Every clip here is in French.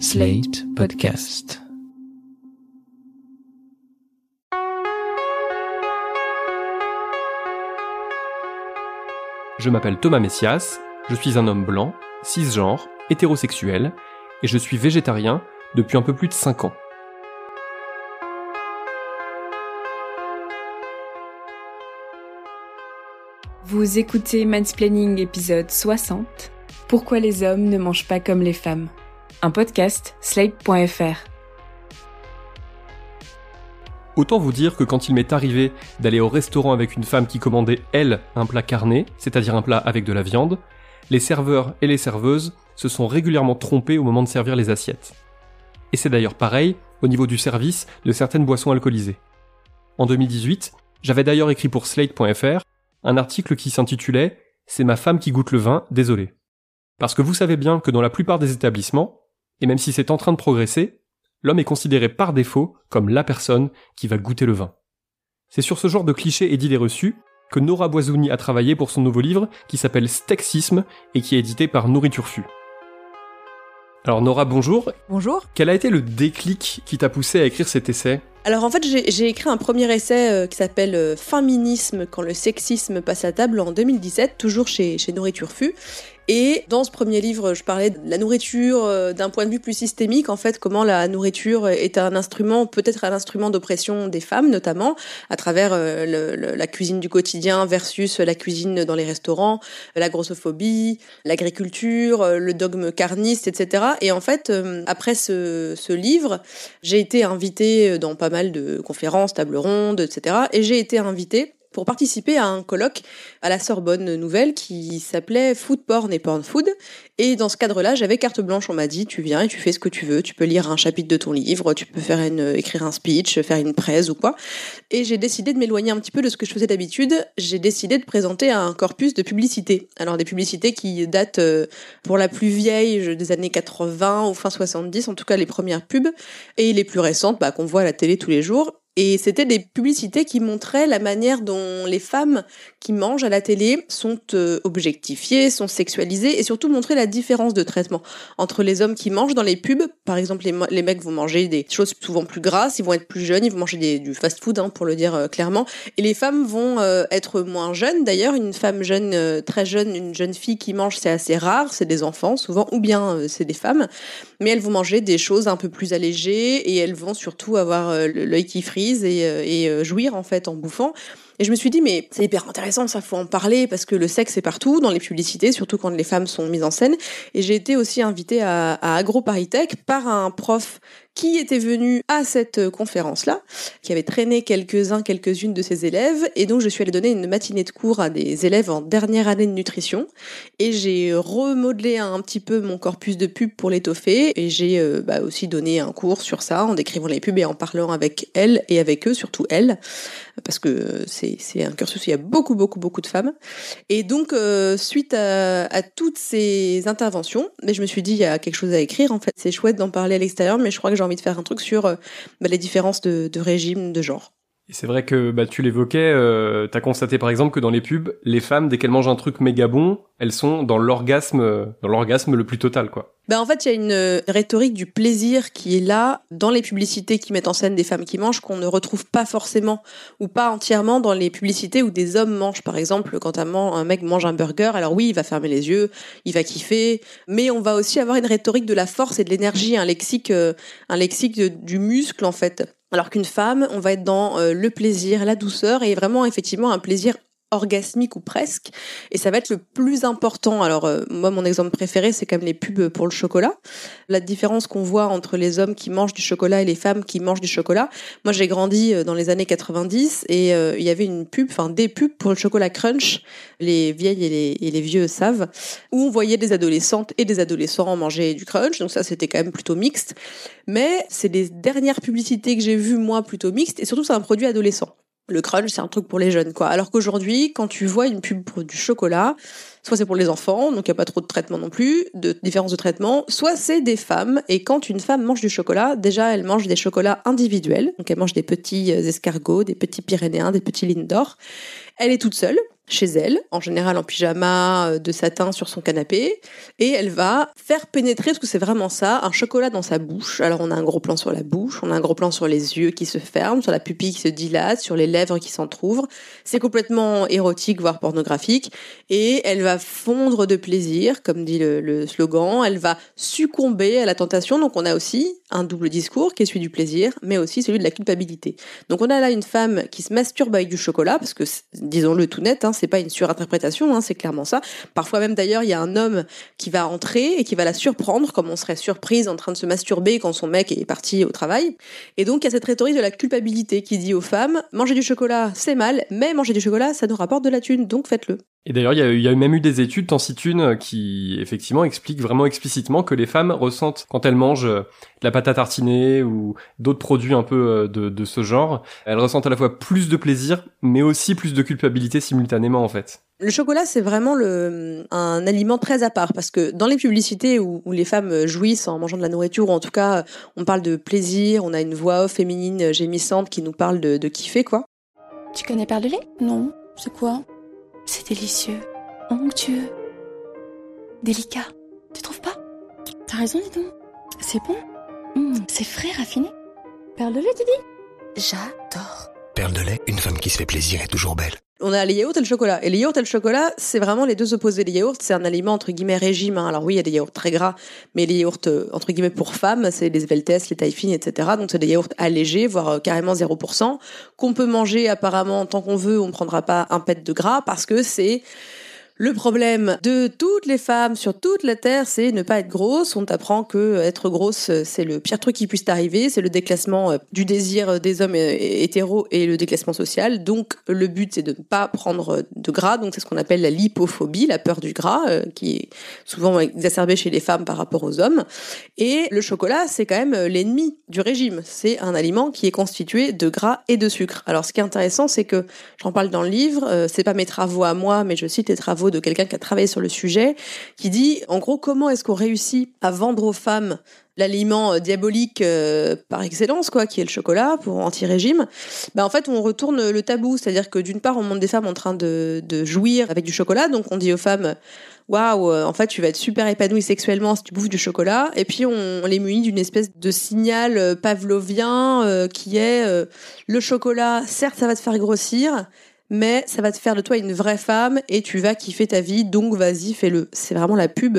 Slate Podcast. Je m'appelle Thomas Messias, je suis un homme blanc, cisgenre, hétérosexuel, et je suis végétarien depuis un peu plus de 5 ans. Vous écoutez Mansplaining épisode 60. Pourquoi les hommes ne mangent pas comme les femmes? Un podcast slate.fr. Autant vous dire que quand il m'est arrivé d'aller au restaurant avec une femme qui commandait, elle, un plat carné, c'est-à-dire un plat avec de la viande, les serveurs et les serveuses se sont régulièrement trompés au moment de servir les assiettes. Et c'est d'ailleurs pareil au niveau du service de certaines boissons alcoolisées. En 2018, j'avais d'ailleurs écrit pour Slate.fr un article qui s'intitulait C'est ma femme qui goûte le vin, désolé. Parce que vous savez bien que dans la plupart des établissements, et même si c'est en train de progresser, l'homme est considéré par défaut comme la personne qui va goûter le vin. C'est sur ce genre de clichés et d'idées reçues que Nora Boisouni a travaillé pour son nouveau livre qui s'appelle Stexisme et qui est édité par Nourriture Fu. Alors Nora, bonjour. Bonjour. Quel a été le déclic qui t'a poussé à écrire cet essai? Alors en fait, j'ai écrit un premier essai euh, qui s'appelle euh, Féminisme quand le sexisme passe à table en 2017, toujours chez, chez Nourriture Fu. Et dans ce premier livre, je parlais de la nourriture euh, d'un point de vue plus systémique, en fait, comment la nourriture est un instrument, peut-être un instrument d'oppression des femmes, notamment, à travers euh, la cuisine du quotidien versus la cuisine dans les restaurants, la grossophobie, l'agriculture, euh, le dogme carniste, etc. Et en fait, après ce, ce livre, j'ai été invitée dans pas mal de conférences, tables rondes, etc. Et j'ai été invitée pour participer à un colloque à la Sorbonne Nouvelle qui s'appelait Food Porn et Porn Food. Et dans ce cadre-là, j'avais carte blanche. On m'a dit, tu viens et tu fais ce que tu veux. Tu peux lire un chapitre de ton livre, tu peux faire une, écrire un speech, faire une presse ou quoi. Et j'ai décidé de m'éloigner un petit peu de ce que je faisais d'habitude. J'ai décidé de présenter un corpus de publicités. Alors des publicités qui datent euh, pour la plus vieille des années 80 ou fin 70, en tout cas les premières pubs, et les plus récentes bah, qu'on voit à la télé tous les jours. Et c'était des publicités qui montraient la manière dont les femmes qui mangent à la télé sont euh, objectifiées, sont sexualisées et surtout montrer la différence de traitement entre les hommes qui mangent dans les pubs. Par exemple, les, mecs vont manger des choses souvent plus grasses, ils vont être plus jeunes, ils vont manger du fast-food, hein, pour le dire euh, clairement. Et les femmes vont euh, être moins jeunes. D'ailleurs, une femme jeune, très jeune, une jeune fille qui mange, c'est assez rare, c'est des enfants souvent, ou bien c'est des femmes. Mais elles vont manger des choses un peu plus allégées et elles vont surtout avoir l'œil qui frise et, euh, euh, jouir en fait en bouffant. Et je me suis dit, mais c'est hyper intéressant, ça faut en parler parce que le sexe est partout, dans les publicités, surtout quand les femmes sont mises en scène. Et j'ai été aussi invitée à, à AgroParisTech par un prof qui était venu à cette euh, conférence-là, qui avait traîné quelques-uns, quelques-unes de ses élèves. Et donc, je suis allée donner une matinée de cours à des élèves en dernière année de nutrition. Et j'ai remodelé un petit peu mon corpus de pub pour l'étoffer. Et j'ai euh, bah, aussi donné un cours sur ça, en décrivant les pubs et en parlant avec elles et avec eux, surtout elles parce que c'est un cursus où il y a beaucoup, beaucoup, beaucoup de femmes. Et donc, euh, suite à, toutes ces interventions, je me suis dit, il y a quelque chose à écrire, en fait. C'est chouette d'en parler à l'extérieur, mais je crois que j'ai envie de faire un truc sur euh, bah, les différences de, de régime, de genre. Et c'est vrai que bah, tu l'évoquais, euh, t'as constaté par exemple que dans les pubs, les femmes, dès qu'elles mangent un truc méga bon, elles sont dans l'orgasme, dans l'orgasme le plus total, quoi. Ben en fait, il y a une euh, rhétorique du plaisir qui est là dans les publicités qui mettent en scène des femmes qui mangent qu'on ne retrouve pas forcément ou pas entièrement dans les publicités où des hommes mangent. Par exemple, quand un, un mec mange un burger, alors oui, il va fermer les yeux, il va kiffer, mais on va aussi avoir une rhétorique de la force et de l'énergie, un lexique, euh, un lexique du muscle en fait. Alors qu'une femme, on va être dans euh, le plaisir, la douceur et vraiment effectivement un plaisir orgasmique ou presque. Et ça va être le plus important. Alors, euh, moi, mon exemple préféré, c'est quand même les pubs pour le chocolat. La différence qu'on voit entre les hommes qui mangent du chocolat et les femmes qui mangent du chocolat. Moi, j'ai grandi euh, dans les années 90 et euh, il y avait une pub, enfin des pubs pour le chocolat crunch, les vieilles et les, vieux savent, où on voyait des adolescentes et des adolescents manger du crunch. Donc ça, c'était quand même plutôt mixte. Mais c'est les dernières publicités que j'ai vues, moi, plutôt mixtes. Et surtout, c'est un produit adolescent. Le crunch, c'est un truc pour les jeunes, quoi. Alors qu'aujourd'hui, quand tu vois une pub pour du chocolat, soit c'est pour les enfants, donc il n'y a pas trop de traitement non plus, de différence de traitement, soit c'est des femmes, et quand une femme mange du chocolat, déjà elle mange des chocolats individuels, donc elle mange des petits euh, escargots, des petits pyrénéens, des petits Lindor, elle est toute seule, chez elle, en général en pyjama euh, de satin sur son canapé, et elle va faire pénétrer, parce que c'est vraiment ça, un chocolat dans sa bouche. Alors on a un gros plan sur la bouche, on a un gros plan sur les yeux qui se ferment, sur la pupille qui se dilate, sur les lèvres qui s'entr'ouvrent. C'est complètement érotique, voire pornographique, et elle va fondre de plaisir, comme dit le, slogan, elle va succomber à la tentation, donc on a aussi un double discours qui est celui du plaisir, mais aussi celui de la culpabilité. Donc on a là une femme qui se masturbe avec du chocolat, parce que disons-le tout net, hein, c'est pas une surinterprétation, hein, c'est clairement ça. Parfois même d'ailleurs, il y a un homme qui va entrer et qui va la surprendre, comme on serait surprise en train de se masturber quand son mec est parti au travail. Et donc il y a cette rhétorique de la culpabilité qui dit aux femmes manger du chocolat c'est mal, mais manger du chocolat ça nous rapporte de la thune, donc faites-le. Et d'ailleurs, il y, a, même eu des études, tant si qui effectivement expliquent vraiment explicitement que les femmes ressentent quand elles mangent de la pâte à tartiner ou d'autres produits un peu euh, de, de, ce genre, elles ressentent à la fois plus de plaisir, mais aussi plus de culpabilité simultanément en fait. Le chocolat, c'est vraiment le, un aliment très à part parce que dans les publicités où, où, les femmes jouissent en mangeant de la nourriture, ou en tout cas on parle de plaisir, on a une voix off féminine gémissante qui nous parle de, de kiffer quoi. Tu connais Perle de lait Non, c'est quoi? C'est délicieux, onctueux, délicat. Tu trouves pas? T'as raison, dis donc. C'est bon? Mmh, c'est frais, raffiné. Perle de lait, tu dis? J'adore. Perle de lait, une femme qui se fait plaisir est toujours belle. On a les yaourts et le chocolat. Et les yaourts et le chocolat, c'est vraiment les deux opposés. Les yaourts, c'est un aliment entre guillemets régime. Hein. Alors oui, il y a des yaourts très gras, mais les yaourts euh, entre guillemets pour femmes, c'est les Sveltes, les tailles etc. Donc c'est des yaourts allégés, voire euh, carrément 0%, qu'on peut manger apparemment tant qu'on veut. On ne prendra pas un pet de gras parce que c'est le problème de toutes les femmes sur toute la terre, c'est ne pas être grosse. On t'apprend que être grosse, c'est le pire truc qui puisse t'arriver. C'est le déclassement euh, du désir des hommes euh, hétéros et le déclassement social. Donc, le but, c'est de ne pas prendre de gras. Donc, c'est ce qu'on appelle la lipophobie, la peur du gras, euh, qui est souvent exacerbée chez les femmes par rapport aux hommes. Et le chocolat, c'est quand même l'ennemi du régime. C'est un aliment qui est constitué de gras et de sucre. Alors, ce qui est intéressant, c'est que j'en parle dans le livre. C'est pas mes travaux à moi, mais je cite les travaux de quelqu'un qui a travaillé sur le sujet, qui dit en gros comment est-ce qu'on réussit à vendre aux femmes l'aliment euh, diabolique euh, par excellence, quoi, qui est le chocolat pour anti-régime, bah en fait on retourne le tabou, c'est-à-dire que d'une part on montre des femmes en train de, jouir avec du chocolat, donc on dit aux femmes waouh, euh, en fait tu vas être super épanouie sexuellement si tu bouffes du chocolat, et puis on, les munit d'une espèce de signal pavlovien qui est le chocolat, certes ça va te faire grossir, mais ça va te faire de toi une vraie femme et tu vas kiffer ta vie, donc vas-y, fais-le. C'est vraiment la pub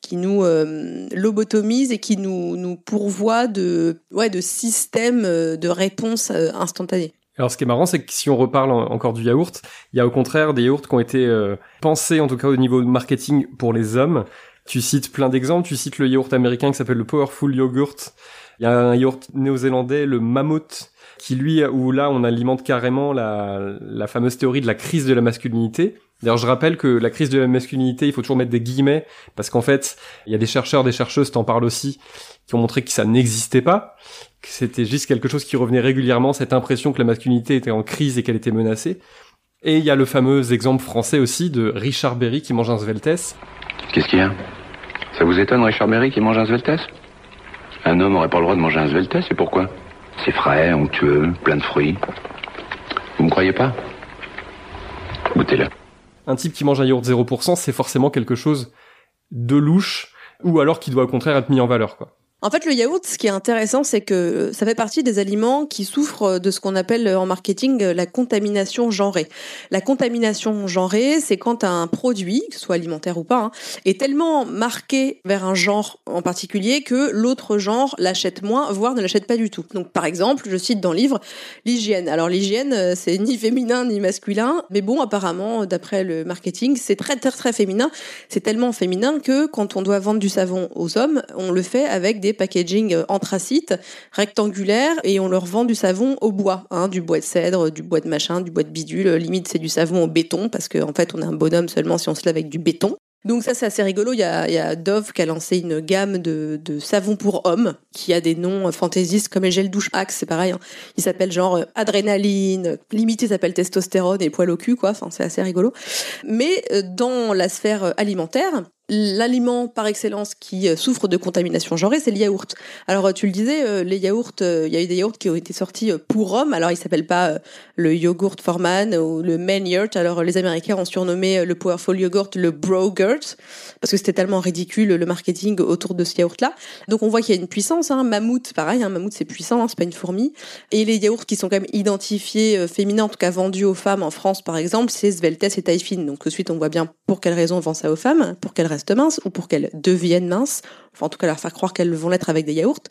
qui nous euh, lobotomise et qui nous, nous pourvoit de, ouais, de systèmes euh, de réponse euh, instantanée. Alors ce qui est marrant, c'est que si on reparle encore du yaourt, il y a au contraire des yaourts qui ont été pensés, en tout cas au niveau marketing, pour les hommes. Tu cites plein d'exemples, tu cites le yaourt américain qui s'appelle le Powerful Yogurt. Il y a un yaourt néo-zélandais, le Mammoth, qui lui, où là, on alimente carrément la, fameuse théorie de la crise de la masculinité. D'ailleurs, je rappelle que la crise de la masculinité, il faut toujours mettre des guillemets, parce qu'en fait, il y a des chercheurs, des chercheuses, t'en parles aussi, qui ont montré que ça n'existait pas, que c'était juste quelque chose qui revenait régulièrement, cette impression que la masculinité était en crise et qu'elle était menacée. Et il y a le fameux exemple français aussi de Richard Berry qui mange un Sveltes. Qu'est-ce qu'il y a? Ça vous étonne, Richard Berry qui mange un Sveltes Un homme aurait pas le droit de manger un Sveltes, et pourquoi? C'est frais, onctueux, plein de fruits. Vous me croyez pas? Goûtez-le. Un type qui mange un yaourt 0%, c'est forcément quelque chose de louche, ou alors qui doit au contraire être mis en valeur, quoi. En fait, le yaourt, ce qui est intéressant, c'est que ça fait partie des aliments qui souffrent de ce qu'on appelle en marketing la contamination genrée. La contamination genrée, c'est quand un produit, que ce soit alimentaire ou pas, hein, est tellement marqué vers un genre en particulier que l'autre genre l'achète moins, voire ne l'achète pas du tout. Donc, par exemple, je cite dans le livre l'hygiène. Alors, l'hygiène, euh, c'est ni féminin ni masculin, mais bon, apparemment, d'après le marketing, c'est très très très féminin. C'est tellement féminin que quand on doit vendre du savon aux hommes, on le fait avec des packaging euh, anthracite, rectangulaires, et on leur vend du savon au bois, hein, du bois de cèdre, du bois de machin, du bois de bidule. Limite, c'est du savon au béton, parce qu'en en fait, on est un bonhomme seulement si on se lave avec du béton. Donc ça c'est assez rigolo, il y a, a Dove qui a lancé une gamme de, savons pour hommes qui a des noms fantaisistes comme les douche Axe, c'est pareil. Hein. Il s'appelle genre euh, adrénaline, limité s'appelle testostérone et poil au cul quoi, enfin c'est assez rigolo. Mais euh, dans la sphère alimentaire, l'aliment par excellence qui euh, souffre de contamination genrée, c'est le yaourt. Alors euh, tu le disais, euh, les yaourts, il y a eu des yaourts qui ont été sortis pour hommes. Alors ils s'appellent pas le yogurt for man ou le man yogurt. Alors les Américains ont surnommé le powerful yogurt le brogurt parce que c'était tellement ridicule le marketing autour de ce yaourt-là. Donc on voit qu'il y a une puissance. Hein. Mammouth, pareil, hein, mammouth c'est puissant, hein, c'est pas une fourmi. Et les yaourts qui sont quand même identifiés féminins, en tout cas vendus aux femmes en France par exemple, c'est Sveltes et taille fine. Donc tout de suite on voit bien pour quelles raisons on vend ça aux femmes, pour quelles restent minces ou pour qu'elles deviennent minces. Enfin, en tout cas, leur faire croire qu'elles vont l'être avec des yaourts.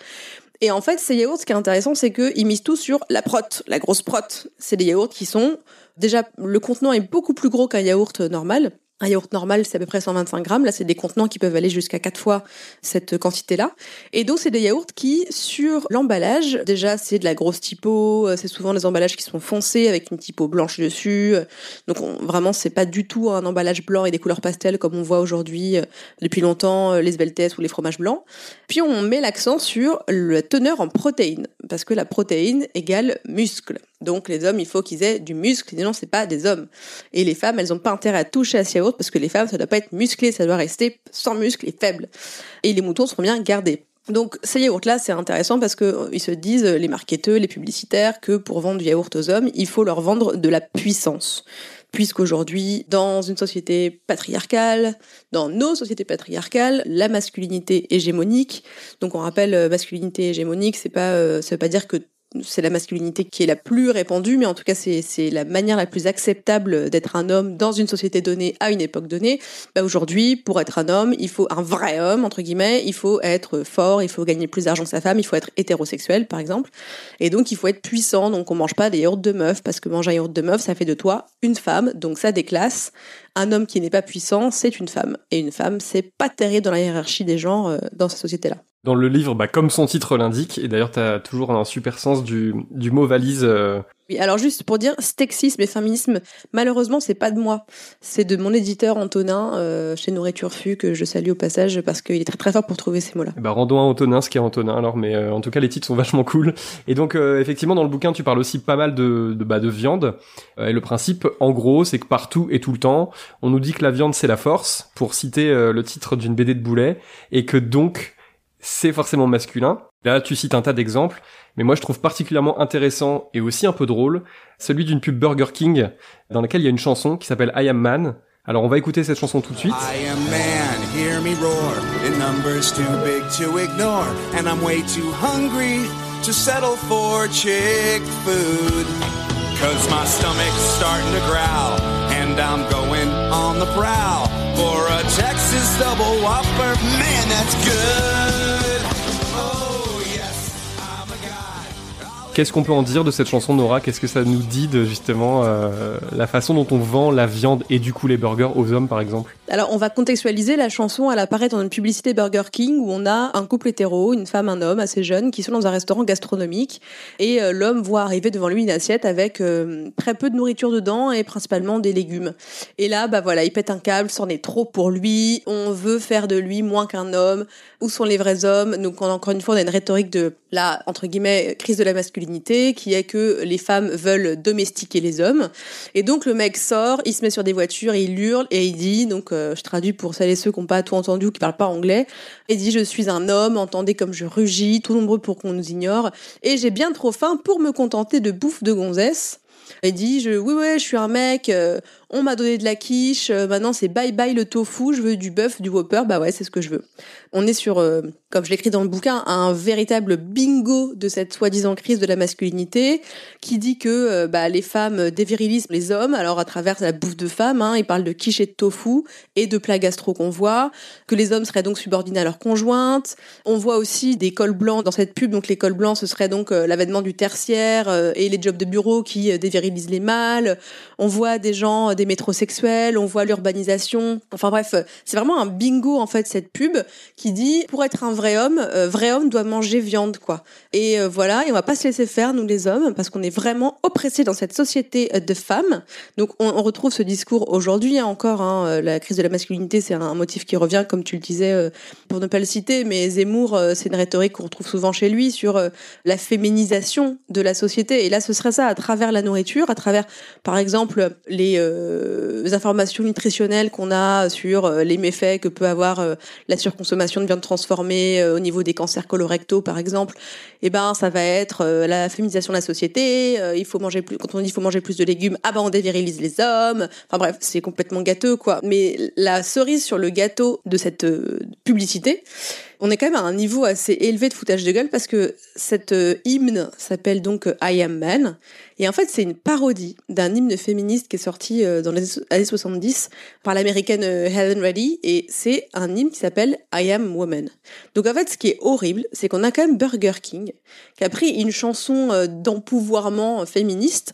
Et en fait, ces yaourts, ce qui est intéressant, c'est qu'ils misent tout sur la prot, la grosse prot. C'est des yaourts qui sont, déjà, le contenant est beaucoup plus gros qu'un yaourt normal. Un yaourt normal, c'est à peu près 125 grammes. Là, c'est des contenants qui peuvent aller jusqu'à quatre fois cette quantité-là. Et donc, c'est des yaourts qui, sur l'emballage, déjà, c'est de la grosse typo. Euh, c'est souvent des emballages qui sont foncés avec une typo blanche dessus. Donc, vraiment, c'est pas du tout un emballage blanc et des couleurs pastel comme on voit aujourd'hui euh, depuis longtemps euh, les sveltes ou les fromages blancs. Puis, on met l'accent sur la teneur en protéines parce que la protéine égale muscle. Donc les hommes, il faut qu'ils aient du muscle, sinon c'est pas des hommes. Et les femmes, elles ont pas intérêt à toucher à ce yaourt parce que les femmes, ça doit pas être musclé, ça doit rester sans muscle et faible. Et les moutons seront bien gardés. Donc ces yaourts-là, c'est intéressant parce que euh, se disent, les marketeurs, les publicitaires, que pour vendre du yaourt aux hommes, il faut leur vendre de la puissance. Puisqu'aujourd'hui, dans une société patriarcale, dans nos sociétés patriarcales, la masculinité hégémonique, donc on rappelle euh, masculinité hégémonique, c'est pas, euh, ça veut pas dire que c'est la masculinité qui est la plus répandue, mais en tout cas c'est la manière la plus acceptable d'être un homme dans une société donnée à une époque donnée. Bah aujourd'hui, pour être un homme, il faut un vrai homme entre guillemets, il faut être fort, il faut gagner plus d'argent que sa femme, il faut être hétérosexuel par exemple, et donc il faut être puissant. Donc on mange pas des yaourts de meuf parce que manger un yaourt de meuf, ça fait de toi une femme, donc ça déclasse. Un homme qui n'est pas puissant, c'est une femme, et une femme, c'est pas terrible dans la hiérarchie des genres euh, dans cette société-là dans le livre, bah, comme son titre l'indique, et d'ailleurs tu as toujours un super sens du, mot valise. Euh. Alors juste pour dire, sexisme et féminisme, malheureusement c'est pas de moi, c'est de mon éditeur Antonin euh, chez Nourriture Fu que je salue au passage parce qu'il est très très fort pour trouver ces mots-là. Bah rendons à Antonin ce qui est Antonin alors, mais euh, en tout cas les titres sont vachement cool. Et donc effectivement dans le bouquin tu parles aussi pas mal de de, bah, de viande. et le principe en gros c'est que partout et tout le temps on nous dit que la viande c'est la force, pour citer le titre d'une BD de Boulet, et que donc c'est forcément masculin. Là, tu cites un tas d'exemples, mais moi je trouve particulièrement intéressant et aussi un peu drôle celui d'une pub Burger King dans laquelle il y a une chanson qui s'appelle I Am Man. Alors on va écouter cette chanson tout de suite. I am man, hear me roar. The number's too big to ignore, and I'm way too hungry to settle for chick food. Cause my stomach's starting to growl, and I'm going on the prowl for a Texas double whopper. Man, that's good. Qu'est-ce qu'on peut en dire de cette chanson, Nora? Qu'est-ce que ça nous dit de justement euh, la façon dont on vend la viande et du coup les burgers aux hommes, par exemple? Alors, on va contextualiser la chanson. Elle apparaît dans une publicité Burger King où on a un couple hétéro, une femme, un homme assez jeune, qui sont dans un restaurant gastronomique et euh, l'homme voit arriver devant lui une assiette avec euh, très peu de nourriture dedans et principalement des légumes. Et là, bah voilà, il pète un câble, c'en est trop pour lui. On veut faire de lui moins qu'un homme. Où sont les vrais hommes? Donc, encore une fois, on a une rhétorique de la entre guillemets crise de la masculinité qui est que les femmes veulent domestiquer les hommes. Et donc le mec sort, il se met sur des voitures, il hurle et il dit, donc euh, je traduis pour celles et ceux qui n'ont pas tout entendu ou qui parlent pas anglais, il dit je suis un homme, entendez comme je rugis, tout nombreux pour qu'on nous ignore, et j'ai bien trop faim pour me contenter de bouffe de gonzesse. Il dit je, oui ouais je suis un mec, euh, on m'a donné de la quiche, euh, maintenant c'est bye bye le tofu, je veux du bœuf, du whopper, bah ouais, c'est ce que je veux. On est sur, euh, comme je l'écris dans le bouquin, un véritable bingo de cette soi-disant crise de la masculinité, qui dit que euh, bah, les femmes dévirilisent les hommes, alors à travers la bouffe de femmes, hein, ils parlent de quiche et de tofu, et de plats gastro qu'on voit, que les hommes seraient donc subordonnés à leur conjointe. On voit aussi des cols blancs dans cette pub, donc les cols blancs, ce serait donc l'avènement du tertiaire, et les jobs de bureau qui dévirilisent les mâles. On voit des gens des métrosexuels, on voit l'urbanisation. Enfin bref, c'est vraiment un bingo en fait cette pub qui dit pour être un vrai homme, euh, vrai homme doit manger viande quoi. Et euh, voilà, et on va pas se laisser faire nous les hommes parce qu'on est vraiment oppressés dans cette société euh, de femmes. Donc on, retrouve ce discours aujourd'hui hein, encore. Hein, la crise de la masculinité, c'est un motif qui revient comme tu le disais pour ne pas le citer, mais Zemmour, c'est une rhétorique qu'on retrouve souvent chez lui sur la féminisation de la société. Et là, ce serait ça à travers la nourriture, à travers par exemple les euh, informations nutritionnelles qu'on a sur euh, les méfaits que peut avoir euh, la surconsommation de viande transformée au niveau des cancers colorectaux par exemple, eh ben ça va être la féminisation de la société, il faut manger plus quand on dit il faut manger plus de légumes, ah ben on dévirilise les hommes. Enfin bref, c'est complètement gâteux quoi. Mais la cerise sur le gâteau de cette publicité, on est quand même à un niveau assez élevé de foutage de gueule parce que cette euh, hymne s'appelle donc euh, I Am Man. Et en fait, c'est une parodie d'un hymne féministe qui est sorti euh, dans les années 70 par l'américaine Helen Reddy. Et c'est un hymne qui s'appelle I Am Woman. Donc en fait, ce qui est horrible, c'est qu'on a quand même Burger King qui a pris une chanson d'empouvoirment féministe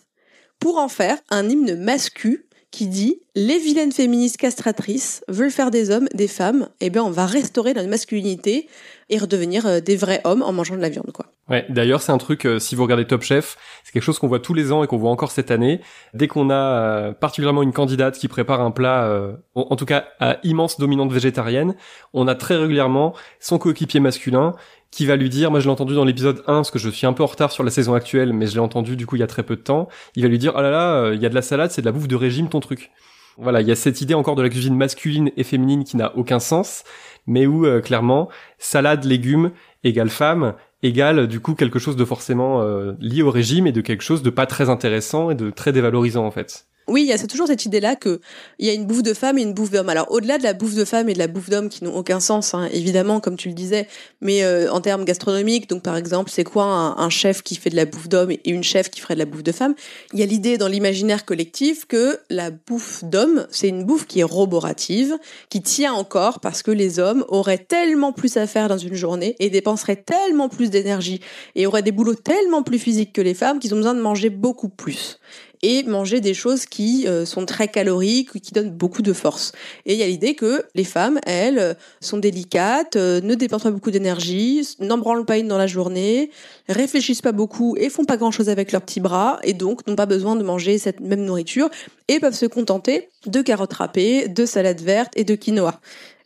pour en faire un hymne mascu qui dit les vilaines féministes castratrices veulent faire des hommes des femmes, et eh bien on va restaurer notre masculinité et redevenir euh, des vrais hommes en mangeant de la viande quoi. Ouais, d'ailleurs c'est un truc euh, si vous regardez Top Chef, c'est quelque chose qu'on voit tous les ans et qu'on voit encore cette année. Dès qu'on a euh, particulièrement une candidate qui prépare un plat en, en, tout cas à immense dominante végétarienne, on a très régulièrement son coéquipier masculin qui va lui dire, moi je l'ai entendu dans l'épisode 1, parce que je suis un peu en retard sur la saison actuelle, mais je l'ai entendu du coup il y a très peu de temps, il va lui dire, oh là là, euh, il y a de la salade, c'est de la bouffe de régime ton truc. Voilà, il y a cette idée encore de la cuisine masculine et féminine qui n'a aucun sens, mais où euh, clairement, salade, légumes égale femme, égale du coup quelque chose de forcément euh, lié au régime et de quelque chose de pas très intéressant et de très dévalorisant en fait. Oui, il y a toujours cette idée-là que il y a une bouffe de femme et une bouffe d'homme. Alors au-delà de la bouffe de femme et de la bouffe d'homme qui n'ont aucun sens, hein, évidemment, comme tu le disais, mais euh, en termes gastronomiques, donc par exemple, c'est quoi un, chef qui fait de la bouffe d'homme et une chef qui ferait de la bouffe de femme? Il y a l'idée dans l'imaginaire collectif que la bouffe d'homme, c'est une bouffe qui est roborative, qui tient encore parce que les hommes auraient tellement plus à faire dans une journée et dépenseraient tellement plus d'énergie et auraient des boulots tellement plus physiques que les femmes qu'ils ont besoin de manger beaucoup plus et manger des choses qui euh, sont très caloriques, qui donnent beaucoup de force. Et il y a l'idée que les femmes, elles, euh, sont délicates, euh, ne dépensent pas beaucoup d'énergie, n'en branlent pas une dans la journée, réfléchissent pas beaucoup et font pas grand chose avec leurs petits bras, et donc n'ont pas besoin de manger cette même nourriture, et peuvent se contenter de carottes râpées, de salade verte et de quinoa.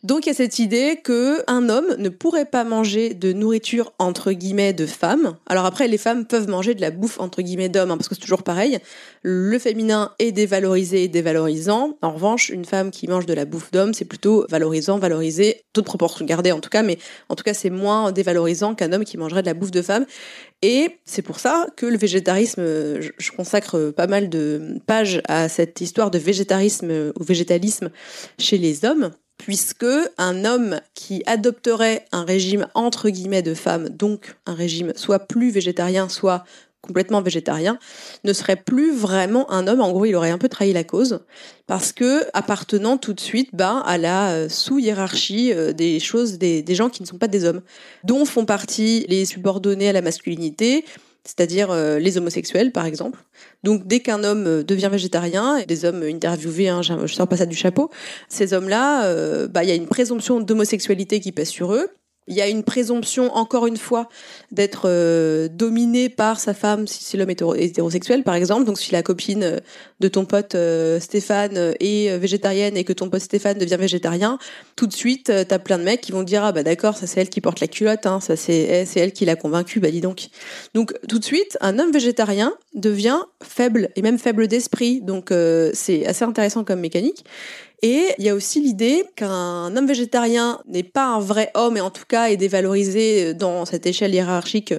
Donc il y a cette idée que un homme ne pourrait pas manger de nourriture entre guillemets de femme. Alors après les femmes peuvent manger de la bouffe entre guillemets d'homme hein, parce que c'est toujours pareil. Le féminin est dévalorisé et dévalorisant. En revanche, une femme qui mange de la bouffe d'homme, c'est plutôt valorisant, valorisé, toute proportion gardée en tout cas, mais en tout cas c'est moins dévalorisant qu'un homme qui mangerait de la bouffe de femme. Et c'est pour ça que le végétarisme, je consacre pas mal de pages à cette histoire de végétarisme ou végétalisme chez les hommes puisque un homme qui adopterait un régime entre guillemets de femme, donc un régime soit plus végétarien, soit complètement végétarien, ne serait plus vraiment un homme. En gros, il aurait un peu trahi la cause parce que appartenant tout de suite ben, à la euh, sous-hiérarchie euh, des choses des gens qui ne sont pas des hommes, dont font partie les subordonnés à la masculinité, c'est-à-dire euh, les homosexuels par exemple. Donc dès qu'un homme euh, devient végétarien, des hommes interviewés, hein, je sors pas ça du chapeau, ces hommes-là, euh, bah il y a une présomption d'homosexualité qui pèse sur eux. Il y a une présomption, encore une fois, d'être euh, dominé par sa femme si, si l'homme est hétérosexuel, par exemple. Donc si la copine euh, de ton pote euh, Stéphane est végétarienne et que ton pote Stéphane devient végétarien, tout de suite, t'as plein de mecs qui vont dire ah bah d'accord, ça c'est elle qui porte la culotte, hein, ça c'est eh, c'est elle qui l'a convaincu, bah dis donc. Donc tout de suite, un homme végétarien devient faible et même faible d'esprit. Donc c'est assez intéressant comme mécanique. Et il y a aussi l'idée qu'un homme végétarien n'est pas un vrai homme et en tout cas est dévalorisé dans cette échelle hiérarchique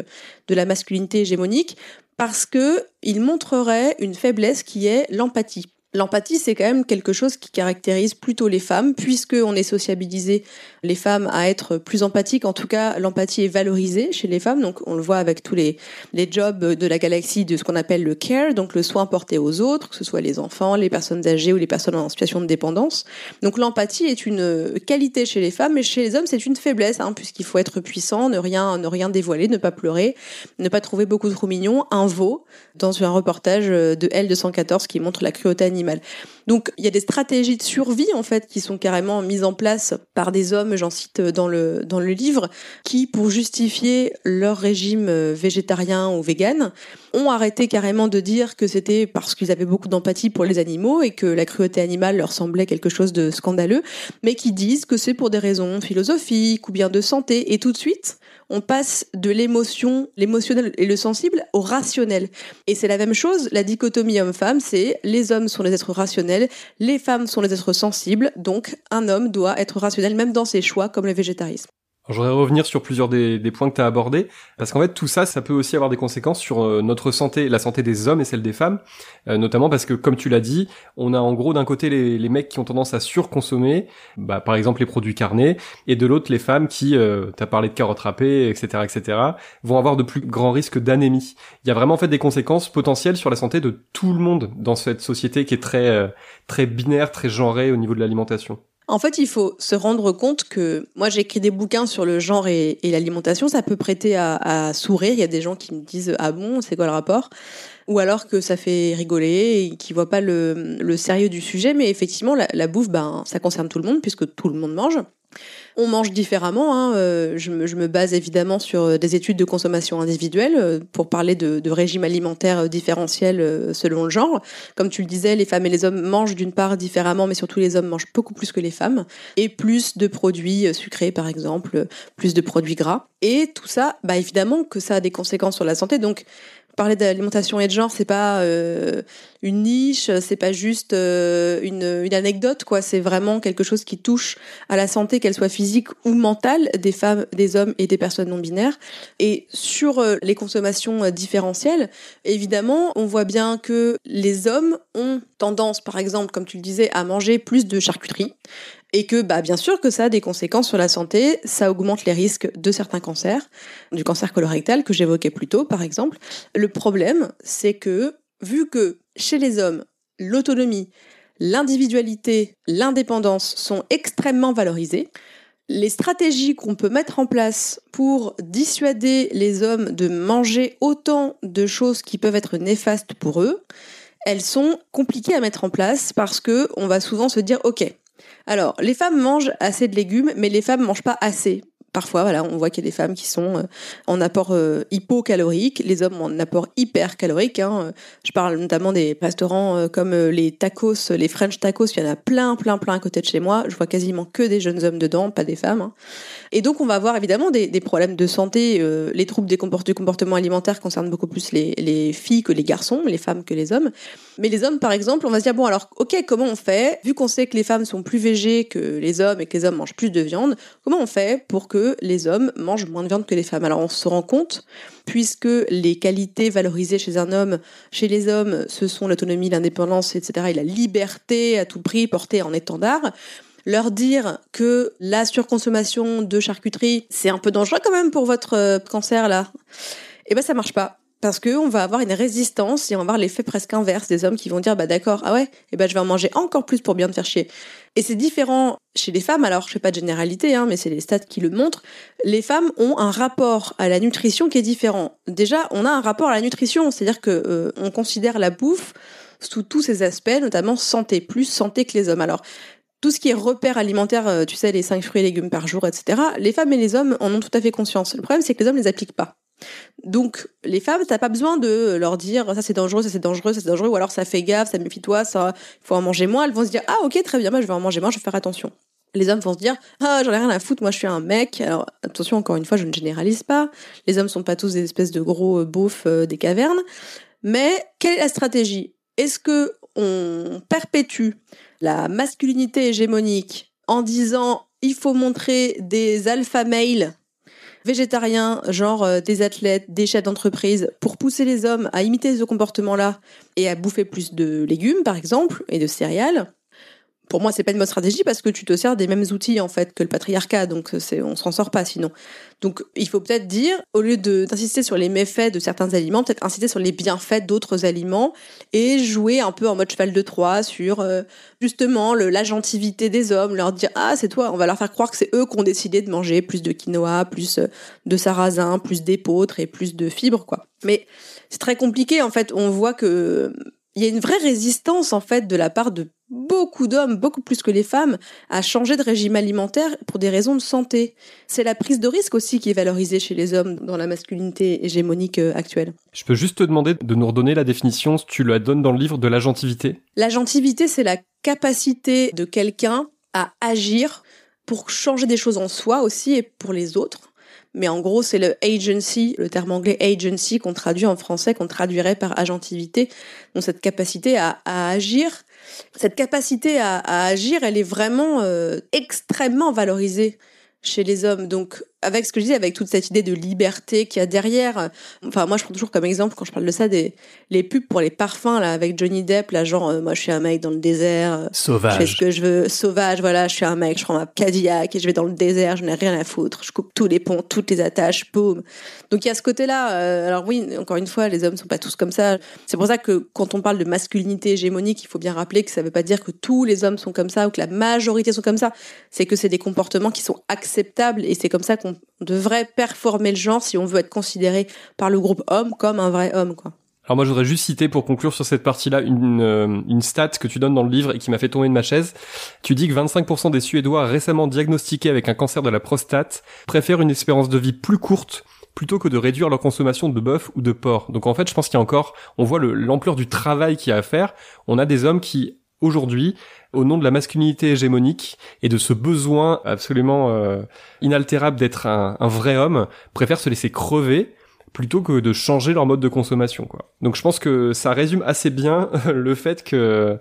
de la masculinité hégémonique parce que il montrerait une faiblesse qui est l'empathie. L'empathie, c'est quand même quelque chose qui caractérise plutôt les femmes, puisqu'on est sociabilisé les femmes à être plus empathiques. En tout cas, l'empathie est valorisée chez les femmes. Donc, on le voit avec tous les, les jobs de la galaxie de ce qu'on appelle le care, donc le soin porté aux autres, que ce soit les enfants, les personnes âgées ou les personnes en situation de dépendance. Donc, l'empathie est une qualité chez les femmes, mais chez les hommes, c'est une faiblesse, hein, puisqu'il faut être puissant, ne rien, ne rien dévoiler, ne pas pleurer, ne pas trouver beaucoup trop mignon, un veau, dans un reportage de L214 qui montre la cruauté animale. Donc il y a des stratégies de survie en fait qui sont carrément mises en place par des hommes, j'en cite dans le dans le livre, qui pour justifier leur régime euh, végétarien ou vegan, ont arrêté carrément de dire que c'était parce qu'ils avaient beaucoup d'empathie pour les animaux et que la cruauté animale leur semblait quelque chose de scandaleux, mais qui disent que c'est pour des raisons philosophiques ou bien de santé. Et tout de suite on passe de l'émotion, l'émotionnel et le sensible au rationnel. Et c'est la même chose, la dichotomie homme-femme, c'est les hommes sont les êtres rationnels rationnel. Les femmes sont les êtres sensibles, donc un homme doit être rationnel même dans ses choix, comme le végétarisme. Je voudrais revenir sur plusieurs des, points que tu as abordés, parce qu'en fait tout ça, ça peut aussi avoir des conséquences sur euh, notre santé, la santé des hommes et celle des femmes, euh, notamment parce que comme tu l'as dit, on a en gros d'un côté les, mecs qui ont tendance à surconsommer, bah, par exemple les produits carnés, et de l'autre les femmes qui, euh, tu as parlé de carottes râpées, etc., etc., vont avoir de plus grands risques d'anémie. Il y a vraiment en fait des conséquences potentielles sur la santé de tout le monde dans cette société qui est très, euh, très binaire, très genrée au niveau de l'alimentation. En fait, il faut se rendre compte que moi, j'ai écrit des bouquins sur le genre et, l'alimentation. Ça peut prêter à, sourire. Il y a des gens qui me disent ah bon, c'est quoi le rapport? Ou alors que ça fait rigoler et qui voient pas le, le, sérieux du sujet. Mais effectivement, la, la bouffe, ben, ça concerne tout le monde puisque tout le monde mange. On mange différemment. Hein. Euh, je, me, je, me, base évidemment sur euh, des études de consommation individuelle euh, pour parler de, de régime alimentaire différentiel selon le genre. Comme tu le disais, les femmes et les hommes mangent d'une part différemment, mais surtout les hommes mangent beaucoup plus que les femmes et plus de produits sucrés, par exemple, plus de produits gras. Et tout ça, bah évidemment que ça a des conséquences sur la santé. Donc parler d'alimentation et de genre, c'est pas euh, une niche, c'est pas juste euh, une, une, anecdote, quoi. C'est vraiment quelque chose qui touche à la santé, qu'elle soit physique ou mentale, des femmes, des hommes et des personnes non binaires. Et sur euh, les consommations différentielles, évidemment, on voit bien que les hommes ont tendance, par exemple, comme tu le disais, à manger plus de charcuterie et que bah bien sûr que ça a des conséquences sur la santé, ça augmente les risques de certains cancers, du cancer colorectal que j'évoquais plus tôt par exemple. Le problème, c'est que vu que chez les hommes, l'autonomie, l'individualité, l'indépendance sont extrêmement valorisées, les stratégies qu'on peut mettre en place pour dissuader les hommes de manger autant de choses qui peuvent être néfastes pour eux, elles sont compliquées à mettre en place parce que on va souvent se dire OK, alors, les femmes mangent assez de légumes, mais les femmes mangent pas assez parfois, voilà, on voit qu'il y a des femmes qui sont euh, en apport euh, hypocalorique, les hommes en apport hypercalorique. Hein. Je parle notamment des restaurants euh, comme les tacos, les French tacos, il y en a plein, plein, plein à côté de chez moi. Je vois quasiment que des jeunes hommes dedans, pas des femmes. Hein. Et donc, on va avoir évidemment des, des problèmes de santé. les troubles des du comportement alimentaire concernent beaucoup plus les, les filles que les garçons, les femmes que les hommes. Mais les hommes, par exemple, on va se dire, bon, alors, ok, comment on fait? Vu qu'on sait que les femmes sont plus végées que les hommes et que les hommes mangent plus de viande, comment on fait pour que les hommes mangent moins de viande que les femmes. Alors on se rend compte, puisque les qualités valorisées chez un homme, chez les hommes, ce sont l'autonomie, l'indépendance, etc., et la liberté à tout prix portée en étendard, leur dire que la surconsommation de charcuterie, c'est un peu dangereux quand même pour votre euh, cancer là, eh ben ça marche pas parce que on va avoir une résistance et on va avoir l'effet presque inverse des hommes qui vont dire bah d'accord ah ouais et eh ben je vais en manger encore plus pour bien me faire chier et c'est différent chez les femmes alors je fais pas de généralité hein, mais c'est les stats qui le montrent les femmes ont un rapport à la nutrition qui est différent déjà on a un rapport à la nutrition c'est-à-dire que euh, on considère la bouffe sous tous ses aspects notamment santé plus santé que les hommes alors tout ce qui est repère alimentaire, euh, tu sais, les 5 fruits et légumes par jour, etc., les femmes et les hommes en ont tout à fait conscience. Le problème, c'est que les hommes ne les appliquent pas. Donc, les femmes, t'as pas besoin de leur dire ça c'est dangereux, ça c'est dangereux, ça c'est dangereux, ou alors ça fait gaffe, ça méfie-toi, ça, faut en manger moins. Elles vont se dire ah ok très bien, moi je vais en manger moins, je vais faire attention. Les hommes vont se dire ah j'en ai rien à foutre, moi je suis un mec. Alors attention encore une fois, je ne généralise pas. Les hommes sont pas tous des espèces de gros euh, beaufs euh, des cavernes. Mais quelle est la stratégie? Est-ce que on perpétue la masculinité hégémonique en disant il faut montrer des alpha males végétariens, genre euh, des athlètes, des chefs d'entreprise, pour pousser les hommes à imiter ce comportement-là et à bouffer plus de légumes, par exemple, et de céréales pour moi, c'est pas une bonne stratégie parce que tu te sers des mêmes outils en fait que le patriarcat, donc c'est on s'en sort pas sinon. Donc il faut peut-être dire, au lieu d'insister sur les méfaits de certains aliments, peut-être insister sur les bienfaits d'autres aliments et jouer un peu en mode cheval de Troie sur euh, justement le, l'agentivité des hommes, leur dire ah c'est toi, on va leur faire croire que c'est eux qui ont décidé de manger plus de quinoa, plus euh, de sarrasin, plus d'épeautres et plus de fibres quoi. Mais c'est très compliqué en fait. On voit que il y a une vraie résistance en fait de la part de beaucoup d'hommes, beaucoup plus que les femmes, à changer de régime alimentaire pour des raisons de santé. C'est la prise de risque aussi qui est valorisée chez les hommes dans la masculinité hégémonique euh, actuelle. Je peux juste te demander de nous redonner la définition, tu la donnes dans le livre, de l'agentivité? L'agentivité, c'est la capacité de quelqu'un à agir pour changer des choses en soi aussi et pour les autres mais en gros, c'est le agency, le terme anglais agency qu'on traduit en français, qu'on traduirait par agentivité. Donc cette capacité à, à agir cette capacité à, agir, elle est vraiment euh, extrêmement valorisée chez les hommes. Donc, avec ce que je dis, avec toute cette idée de liberté qu'il y a derrière. Enfin, moi, je prends toujours comme exemple, quand je parle de ça, des les pubs pour les parfums, là, avec Johnny Depp, là, genre, euh, moi, je suis un mec dans le désert, euh, je fais ce Sauvage. que je veux, sauvage, voilà, je suis un mec, je prends ma Cadillac et je vais dans le désert, je n'ai rien à foutre, je coupe tous les ponts, toutes les attaches, boum. Donc il y a ce côté-là. euh, alors oui, encore une fois, les hommes sont pas tous comme ça. C'est pour ça que quand on parle de masculinité hégémonique, il faut bien rappeler que ça veut pas dire que tous les hommes sont comme ça ou que la majorité sont comme ça. C'est que c'est des comportements qui sont acceptables et c'est comme ça qu'on devrait performer le genre si on veut être considéré par le groupe homme comme un vrai homme, quoi. Alors moi, je voudrais juste citer pour conclure sur cette partie-là une, euh, une stat que tu donnes dans le livre et qui m'a fait tomber de ma chaise. Tu dis que 25% des Suédois récemment diagnostiqués avec un cancer de la prostate préfèrent une espérance de vie plus courte plutôt que de réduire leur consommation de bœuf ou de porc. Donc en fait, je pense qu'il y a encore, on voit le- l'ampleur du travail qu'il y a à faire. On a des hommes qui, aujourd'hui, au nom de la masculinité hégémonique et de ce besoin absolument euh, inaltérable d'être un, un vrai homme, préfèrent se laisser crever plutôt que de changer leur mode de consommation quoi. Donc je pense que ça résume assez bien le fait que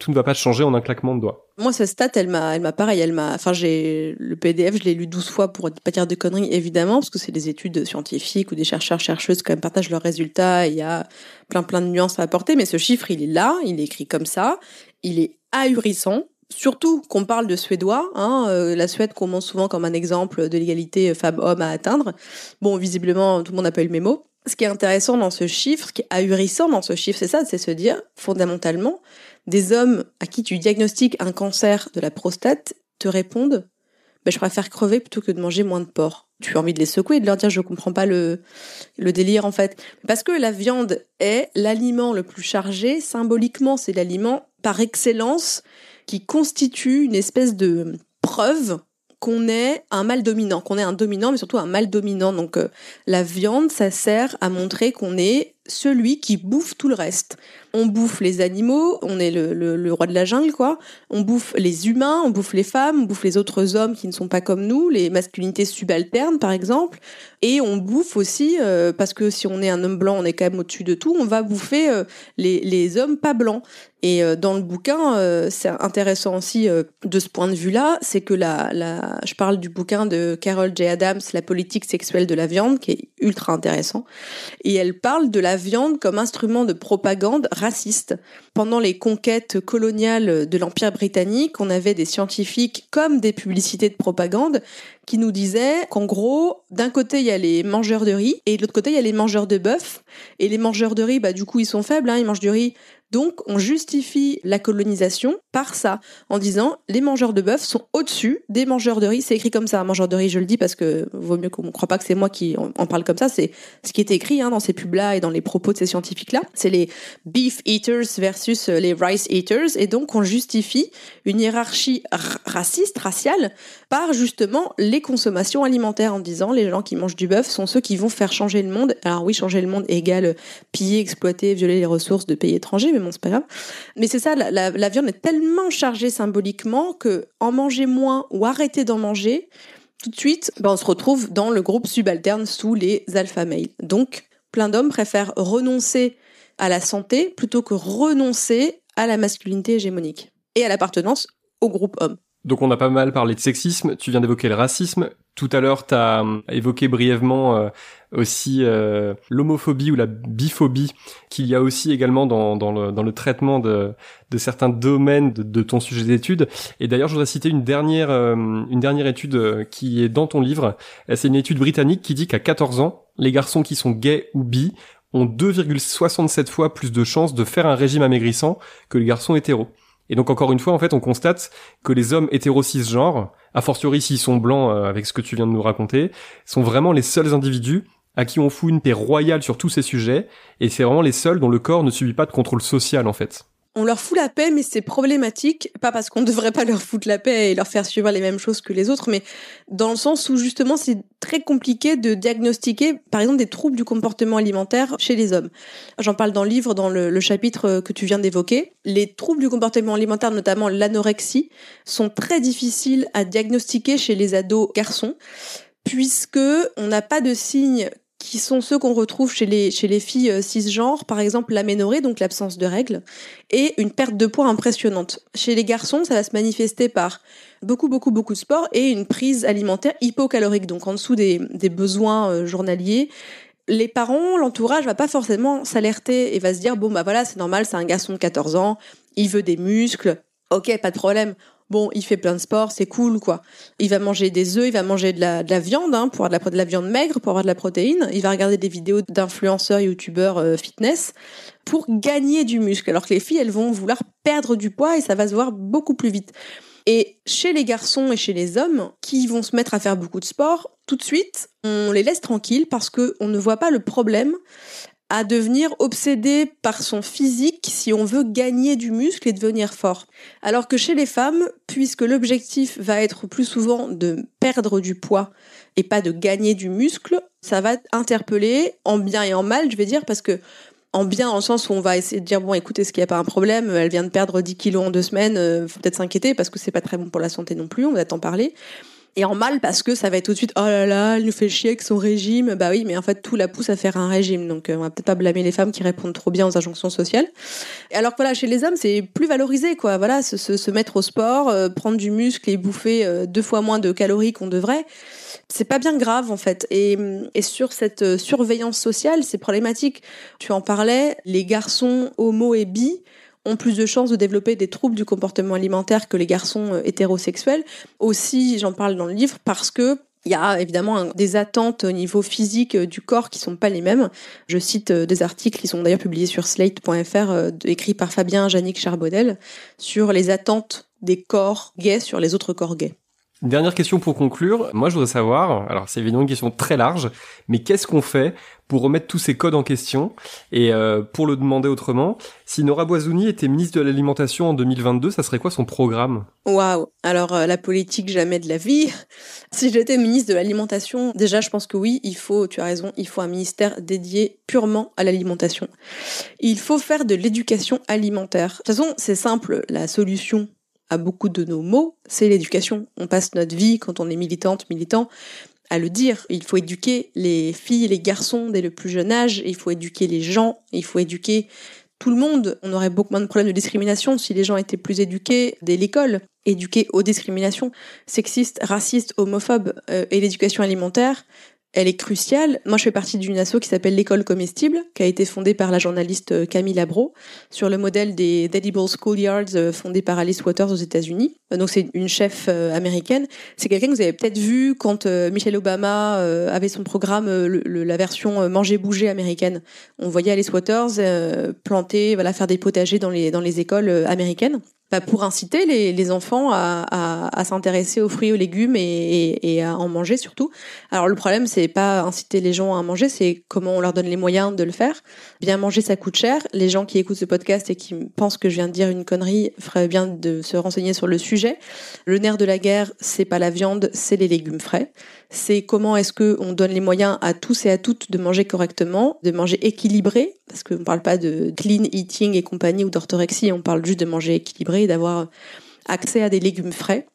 tout ne va pas changer en un claquement de doigts. Moi, cette stat, elle m'a, elle m'a pareil, elle m'a, enfin, j'ai, le PDF, je l'ai lu 12 fois pour pas dire de conneries, évidemment, parce que c'est des études scientifiques où des chercheurs, chercheuses, quand même, partagent leurs résultats, il y a plein, plein de nuances à apporter, mais ce chiffre, il est là, il est écrit comme ça, il est ahurissant, surtout qu'on parle de Suédois, hein, euh, la Suède montre souvent comme un exemple de l'égalité femmes-hommes à atteindre. Bon, visiblement, tout le monde n'a pas eu le mémo. Ce qui est intéressant dans ce chiffre, ce qui est ahurissant dans ce chiffre, c'est ça, c'est se dire, fondamentalement, des hommes à qui tu diagnostiques un cancer de la prostate te répondent ben, je préfère crever plutôt que de manger moins de porc. Tu as envie de les secouer de leur dire je comprends pas le, le délire en fait. Parce que la viande est l'aliment le plus chargé, symboliquement c'est l'aliment par excellence qui constitue une espèce de preuve qu'on est un mal dominant, qu'on est un dominant mais surtout un mal dominant. Donc euh, la viande ça sert à montrer qu'on est celui qui bouffe tout le reste. On bouffe les animaux, on est le, roi de la jungle, quoi. On bouffe les humains, on bouffe les femmes, on bouffe les autres hommes qui ne sont pas comme nous, les masculinités subalternes, par exemple. Et on bouffe aussi, euh, parce que si on est un homme blanc, on est quand même au-dessus de tout, on va bouffer euh, les, hommes pas blancs. Et euh, dans le bouquin, c'est intéressant aussi de ce point de vue-là, c'est que la, je parle du bouquin de Carol J. Adams, La politique sexuelle de la viande, qui est ultra intéressant. Et elle parle de la viande comme instrument de propagande raciste. Pendant les conquêtes coloniales de l'Empire britannique, on avait des scientifiques comme des publicités de propagande qui nous disaient qu'en gros, d'un côté, il y a les mangeurs de riz et de l'autre côté, il y a les mangeurs de bœuf. Et les mangeurs de riz, bah, du coup, ils sont faibles, hein, ils mangent du riz donc, on justifie la colonisation par ça, en disant les mangeurs de bœuf sont au-dessus des mangeurs de riz. C'est écrit comme ça, un mangeur de riz, je le dis parce que vaut mieux qu'on ne croit pas que c'est moi qui en parle comme ça. C'est ce qui est écrit hein, dans ces pubs-là et dans les propos de ces scientifiques-là. C'est les beef eaters versus les rice eaters. Et donc, on justifie une hiérarchie raciste, raciale, par justement les consommations alimentaires en disant les gens qui mangent du bœuf sont ceux qui vont faire changer le monde. Alors oui, changer le monde égale piller, exploiter, violer les ressources de pays étrangers, mais bon, c'est pas grave. Mais c'est ça, la, viande est tellement chargée symboliquement que en manger moins ou arrêter d'en manger, tout de suite, ben, on se retrouve dans le groupe subalterne sous les alpha males. Donc, plein d'hommes préfèrent renoncer à la santé plutôt que renoncer à la masculinité hégémonique et à l'appartenance au groupe homme. Donc on a pas mal parlé de sexisme, tu viens d'évoquer le racisme, tout à l'heure tu as évoqué brièvement euh, aussi euh, l'homophobie ou la biphobie qu'il y a aussi également dans, le, traitement de, certains domaines de, ton sujet d'étude. Et d'ailleurs je voudrais citer une dernière, euh, une dernière étude qui est dans ton livre, c'est une étude britannique qui dit qu'à 14 ans, les garçons qui sont gays ou bi ont 2,67 fois plus de chances de faire un régime amaigrissant que les garçons hétéros. Et donc encore une fois, en fait, on constate que les hommes hétéro cisgenres, a fortiori s'ils sont blancs euh, avec ce que tu viens de nous raconter, sont vraiment les seuls individus à qui on fout une paix royale sur tous ces sujets, et c'est vraiment les seuls dont le corps ne subit pas de contrôle social en fait. On leur fout la paix, mais c'est problématique, pas parce qu'on ne devrait pas leur foutre la paix et leur faire suivre les mêmes choses que les autres, mais dans le sens où justement c'est très compliqué de diagnostiquer, par exemple, des troubles du comportement alimentaire chez les hommes. J'en parle dans le livre, dans le, le chapitre que tu viens d'évoquer. Les troubles du comportement alimentaire, notamment l'anorexie, sont très difficiles à diagnostiquer chez les ados garçons, puisque on n'a pas de signes qui sont ceux qu'on retrouve chez les, chez les filles euh, cisgenres, par exemple l'aménorrhée, donc l'absence de règles, et une perte de poids impressionnante. Chez les garçons, ça va se manifester par beaucoup, beaucoup, beaucoup de sport et une prise alimentaire hypocalorique, donc en dessous des, des besoins euh, journaliers. Les parents, l'entourage va pas forcément s'alerter et va se dire bon bah voilà c'est normal c'est un garçon de 14 ans il veut des muscles ok pas de problème bon, il fait plein de sport, c'est cool, quoi. Il va manger des œufs, il va manger de la, de la viande, hein, pour avoir de la, de la, viande maigre, pour avoir de la protéine. Il va regarder des vidéos d'influenceurs, youtubeurs euh, fitness pour gagner du muscle. Alors que les filles, elles vont vouloir perdre du poids et ça va se voir beaucoup plus vite. Et chez les garçons et chez les hommes qui vont se mettre à faire beaucoup de sport, tout de suite, on les laisse tranquilles parce qu'on ne voit pas le problème à devenir obsédé par son physique si on veut gagner du muscle et devenir fort. Alors que chez les femmes, puisque l'objectif va être plus souvent de perdre du poids et pas de gagner du muscle, ça va interpeller en bien et en mal, je vais dire, parce que en bien en sens où on va essayer de dire bon écoutez ce qu'il n'y a pas un problème? Elle vient de perdre 10 kilos en deux semaines euh, faut peut-être s'inquiéter parce que c'est pas très bon pour la santé non plus on va t'en parler et en mal parce que ça va être tout de suite oh là là elle nous fait chier avec son régime. Bah oui mais en fait tout la pousse à faire un régime. Donc euh, on va peut-être pas blâmer les femmes qui répondent trop bien aux injonctions sociales. Alors que voilà chez les hommes c'est plus valorisé quoi. Voilà se, se, se mettre au sport euh, prendre du muscle et bouffer euh, deux fois moins de calories qu'on devrait c'est pas bien grave en fait. Et, et sur cette surveillance sociale c'est problématique. Tu en parlais les garçons homo et bi ont plus de chances de développer des troubles du comportement alimentaire que les garçons euh, hétérosexuels. Aussi, j'en parle dans le livre parce que il y a évidemment des attentes au niveau physique euh, du corps qui sont pas les mêmes. Je cite euh, des articles qui sont d'ailleurs publiés sur slate.fr écrits par Fabien Jannick Charbonel sur les attentes des corps gays sur les autres corps gays. Dernière question pour conclure. Moi, je voudrais savoir, alors c'est évidemment une question très large, mais qu'est-ce qu'on fait pour remettre tous ces codes en question Et euh, pour le demander autrement, si Nora Boisouni était ministre de l'Alimentation en 2022, ça serait quoi son programme? Waouh Alors, euh, la politique, jamais de la vie. Si j'étais ministre de l'Alimentation, déjà, je pense que oui, il faut, tu as raison, il faut un ministère dédié purement à l'alimentation. Il faut faire de l'éducation alimentaire. De toute façon, c'est simple, la solution à beaucoup de nos mots, c'est l'éducation. On passe notre vie, quand on est militante, militant, à le dire. Il faut éduquer les filles et les garçons dès le plus jeune âge, il faut éduquer les gens, il faut éduquer tout le monde. On aurait beaucoup moins de problèmes de discrimination si les gens étaient plus éduqués dès l'école, éduqués aux discriminations sexistes, racistes, homophobes euh, et l'éducation alimentaire elle est cruciale. Moi, je fais partie d'une asso qui s'appelle l'école comestible, qui a été fondée par la journaliste euh, Camille Labro, sur le modèle des Edible Schoolyards euh, fondés par Alice Waters aux États-Unis. Euh, donc, c'est une chef américaine. C'est quelqu'un que vous avez peut-être vu quand Michelle Obama avait son programme, la version manger bouger américaine. On voyait Alice Waters planter, voilà, faire des potagers dans les dans les écoles américaines. Bah, pour inciter les, enfants à, s'intéresser aux fruits aux légumes et, à en manger surtout. Alors le problème c'est pas inciter les gens à manger, c'est comment on leur donne les moyens de le faire. Bien manger ça coûte cher. Les gens qui écoutent ce podcast et qui pensent que je viens de dire une connerie feraient bien de se renseigner sur le sujet. Le nerf de la guerre c'est pas la viande, c'est les légumes frais. C'est comment est-ce que on donne les moyens à tous et à toutes de manger correctement, de manger équilibré, parce qu'on ne parle pas de clean eating et compagnie ou d'orthorexie, on parle juste de manger équilibré d'avoir accès à des légumes frais.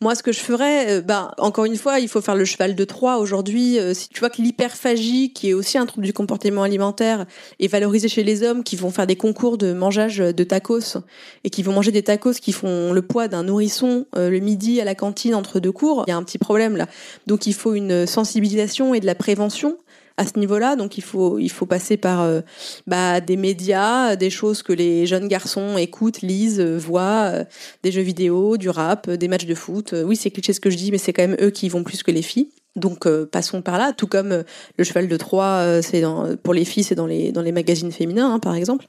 Moi, ce que je ferais, bah, encore une fois, il faut faire le cheval de Troie. Aujourd'hui, euh, si tu vois que l'hyperphagie, qui est aussi un trouble du comportement alimentaire, est valorisé chez les hommes qui vont faire des concours de mangeage de tacos et qui vont manger des tacos qui font le poids d'un nourrisson euh, le midi à la cantine entre deux cours, il y a un petit problème là. Donc, il faut une sensibilisation et de la prévention à ce niveau-là. Donc il faut il faut passer par euh, bah, des médias, des choses que les jeunes garçons écoutent, lisent, voient, euh, des jeux vidéo, du rap, des matchs de foot. Oui, c'est cliché ce que je dis, mais c'est quand même eux qui vont plus que les filles. Donc euh, passons par là, tout comme le cheval de Troie, c'est dans, pour les filles, c'est dans les dans les magazines féminins, hein, par exemple.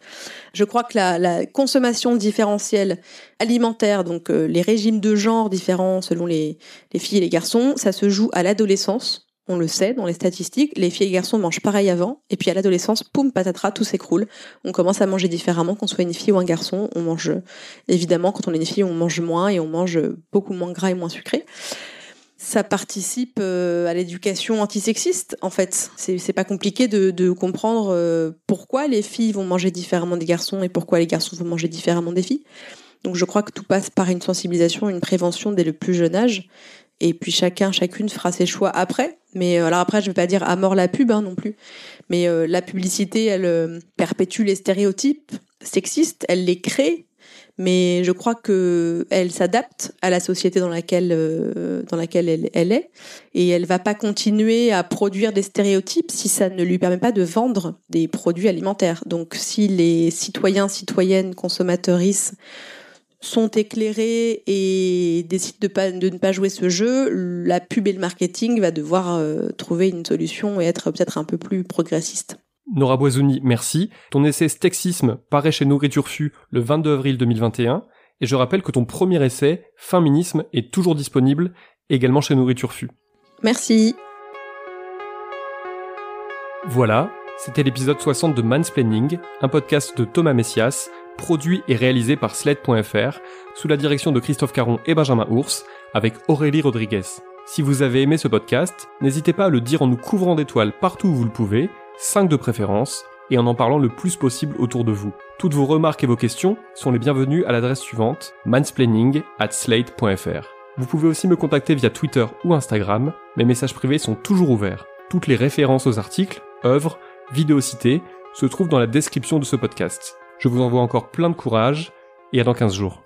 Je crois que la, la consommation différentielle alimentaire, donc les régimes de genre différents selon les les filles et les garçons, ça se joue à l'adolescence on le sait dans les statistiques, les filles et garçons mangent pareil avant, et puis à l'adolescence, poum, patatras, tout s'écroule. On commence à manger différemment, qu'on soit une fille ou un garçon. On mange, évidemment, quand on est une fille, on mange moins et on mange beaucoup moins gras et moins sucré. Ça participe euh, à l'éducation antisexiste, en fait. C'est pas compliqué de, comprendre euh, pourquoi les filles vont manger différemment des garçons et pourquoi les garçons vont manger différemment des filles. Donc je crois que tout passe par une sensibilisation, une prévention dès le plus jeune âge et puis chacun, chacune fera ses choix après. Mais alors après, je ne vais pas dire à mort la pub hein, non plus. Mais la publicité, elle perpétue les stéréotypes sexistes, elle les crée mais je crois que elle s'adapte à la société dans laquelle euh, dans laquelle elle, est et elle va pas continuer à produire des stéréotypes si ça ne lui permet pas de vendre des produits alimentaires. Donc si les citoyens citoyennes consommateuristes sont éclairés et décident de, pas, de ne pas jouer ce jeu, la pub et le marketing va devoir euh, trouver une solution et être peut-être un peu plus progressiste. Nora Boisouni, merci. Ton essai Stexisme paraît chez Nourriture Fu le 22 avril 2021. Et je rappelle que ton premier essai, Féminisme, est toujours disponible, également chez Nourriture Fu. Merci. Voilà, c'était l'épisode 60 de Mansplaining, un podcast de Thomas Messias, produit et réalisé par Sled.fr, sous la direction de Christophe Caron et Benjamin Ours, avec Aurélie Rodriguez. Si vous avez aimé ce podcast, n'hésitez pas à le dire en nous couvrant d'étoiles partout où vous le pouvez, 5 de préférence, et en en parlant le plus possible autour de vous. Toutes vos remarques et vos questions sont les bienvenues à l'adresse suivante mansplaining at slate.fr. Vous pouvez aussi me contacter via Twitter ou Instagram, mes messages privés sont toujours ouverts. Toutes les références aux articles, œuvres, vidéos citées se trouvent dans la description de ce podcast. Je vous envoie encore plein de courage et à dans 15 jours.